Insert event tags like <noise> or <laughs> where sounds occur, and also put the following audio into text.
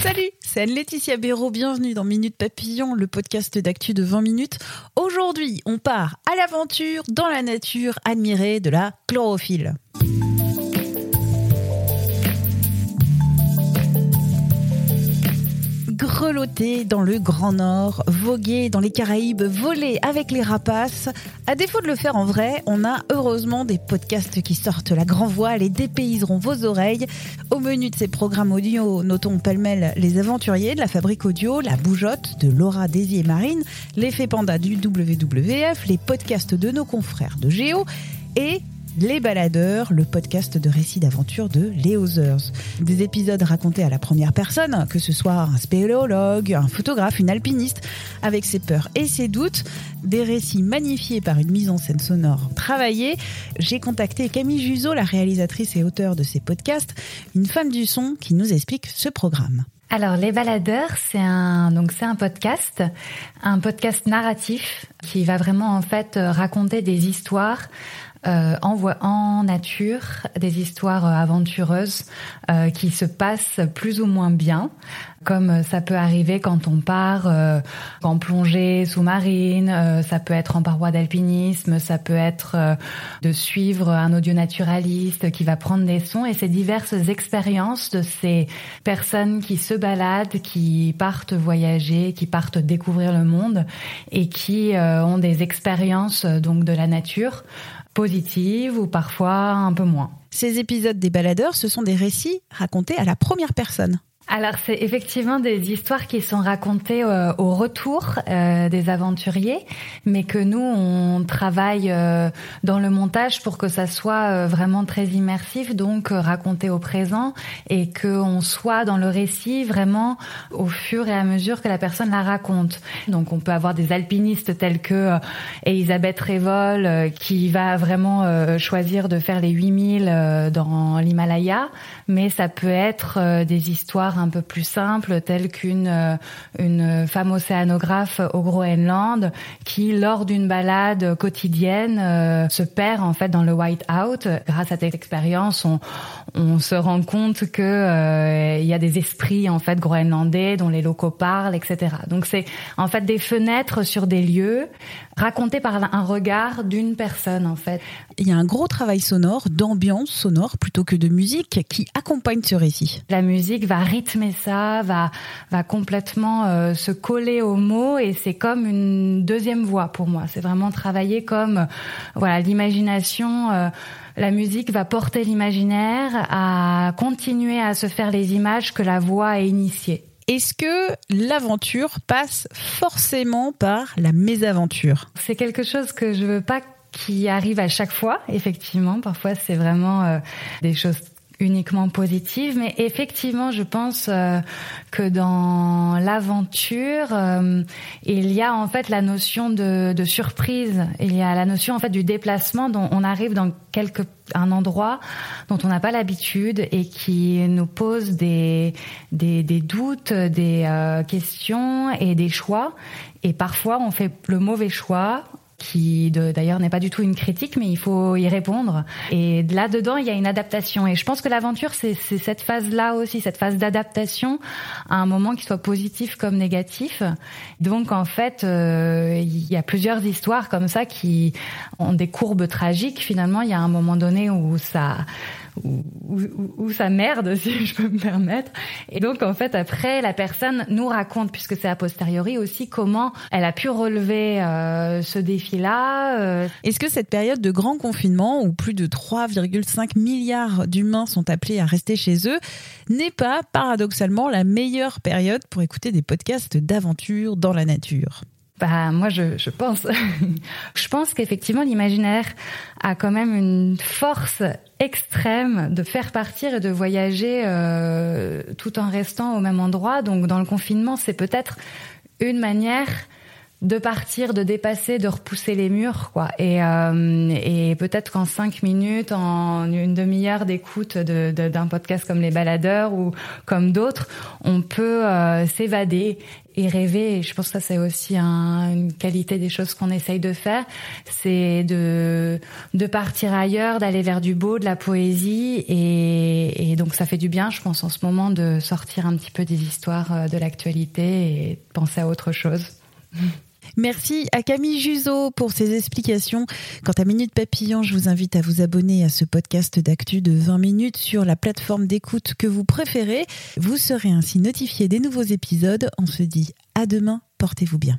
Salut, c'est Anne-Laetitia Béraud. Bienvenue dans Minute Papillon, le podcast d'actu de 20 minutes. Aujourd'hui, on part à l'aventure dans la nature admirée de la chlorophylle. Dans le Grand Nord, voguer dans les Caraïbes, voler avec les rapaces. À défaut de le faire en vrai, on a heureusement des podcasts qui sortent la grand voile et dépayseront vos oreilles. Au menu de ces programmes audio, notons pêle-mêle les aventuriers de la fabrique audio, la bougeotte de Laura Désier Marine, l'effet panda du WWF, les podcasts de nos confrères de Géo et les Baladeurs, le podcast de récits d'aventure de Léo Zers. Des épisodes racontés à la première personne, que ce soit un spéléologue, un photographe, une alpiniste, avec ses peurs et ses doutes. Des récits magnifiés par une mise en scène sonore travaillée. J'ai contacté Camille Juzo, la réalisatrice et auteure de ces podcasts, une femme du son qui nous explique ce programme. Alors, Les Baladeurs, c'est un donc c'est un podcast, un podcast narratif qui va vraiment en fait raconter des histoires euh, en, en nature, des histoires euh, aventureuses euh, qui se passent plus ou moins bien, comme euh, ça peut arriver quand on part euh, en plongée sous-marine, euh, ça peut être en paroi d'alpinisme, ça peut être de suivre un audionaturaliste qui va prendre des sons. Et ces diverses expériences de ces personnes qui se baladent, qui partent voyager, qui partent découvrir le monde et qui ont des expériences donc de la nature positives ou parfois un peu moins. Ces épisodes des baladeurs, ce sont des récits racontés à la première personne. Alors c'est effectivement des histoires qui sont racontées euh, au retour euh, des aventuriers, mais que nous on travaille euh, dans le montage pour que ça soit vraiment très immersif, donc raconté au présent et que on soit dans le récit vraiment au fur et à mesure que la personne la raconte. Donc on peut avoir des alpinistes tels que Elisabeth Révol qui va vraiment choisir de faire les 8000 euh, dans l'Himalaya, mais ça peut être des histoires un peu plus simples telles qu'une euh, une femme océanographe au Groenland qui lors d'une balade quotidienne euh, se perd en fait dans le white-out. Grâce à cette expérience, on, on se rend compte que euh, il y a des esprits en fait groenlandais dont les locaux parlent, etc. Donc c'est en fait des fenêtres sur des lieux racontés par un regard d'une personne en fait. Il y a un gros travail sonore, d'ambiance sonore plutôt que de musique qui accompagne ce récit. La musique va rythmer ça, va va complètement euh, se coller aux mots et c'est comme une deuxième voix pour moi. C'est vraiment travailler comme euh, voilà l'imagination. euh, la musique va porter l'imaginaire à continuer à se faire les images que la voix a initiées. Est-ce que l'aventure passe forcément par la mésaventure? C'est quelque chose que je veux pas qui arrive à chaque fois, effectivement. Parfois, c'est vraiment euh, des choses uniquement positives, mais effectivement, je pense euh, que dans l'aventure, euh, il y a en fait la notion de, de surprise. Il y a la notion en fait du déplacement dont on arrive dans quelque un endroit dont on n'a pas l'habitude et qui nous pose des des, des doutes, des euh, questions et des choix. Et parfois, on fait le mauvais choix qui d'ailleurs n'est pas du tout une critique, mais il faut y répondre. Et là-dedans, il y a une adaptation. Et je pense que l'aventure, c'est c'est cette phase-là aussi, cette phase d'adaptation à un moment qui soit positif comme négatif. Donc en fait, euh, il y a plusieurs histoires comme ça qui ont des courbes tragiques. Finalement, il y a un moment donné où ça où, où- où ça merde, <laughs> si je peux me permettre. Et donc, en fait, après, la personne nous raconte, puisque c'est a posteriori aussi, comment elle a pu relever euh, ce défi-là. euh, Est-ce que cette période de grand confinement, où plus de 3,5 milliards d'humains sont appelés à rester chez eux, n'est pas paradoxalement la meilleure période pour écouter des podcasts d'aventure dans la nature? Bah moi je, je pense <laughs> je pense qu'effectivement l'imaginaire a quand même une force extrême de faire partir et de voyager euh, tout en restant au même endroit. Donc dans le confinement, c'est peut-être une manière de partir, de dépasser, de repousser les murs, quoi. Et, euh, et peut-être qu'en cinq minutes, en une demi-heure d'écoute d'un de, podcast comme Les Baladeurs ou comme d'autres, on peut euh, s'évader et rêver. Et je pense que ça, c'est aussi un, une qualité des choses qu'on essaye de faire. C'est de, de partir ailleurs, d'aller vers du beau, de la poésie. Et, et donc, ça fait du bien, je pense, en ce moment, de sortir un petit peu des histoires euh, de l'actualité et penser à autre chose. <laughs> Merci à Camille Juzo pour ses explications. Quant à Minute Papillon, je vous invite à vous abonner à ce podcast d'actu de 20 minutes sur la plateforme d'écoute que vous préférez. Vous serez ainsi notifié des nouveaux épisodes. On se dit à demain, portez-vous bien.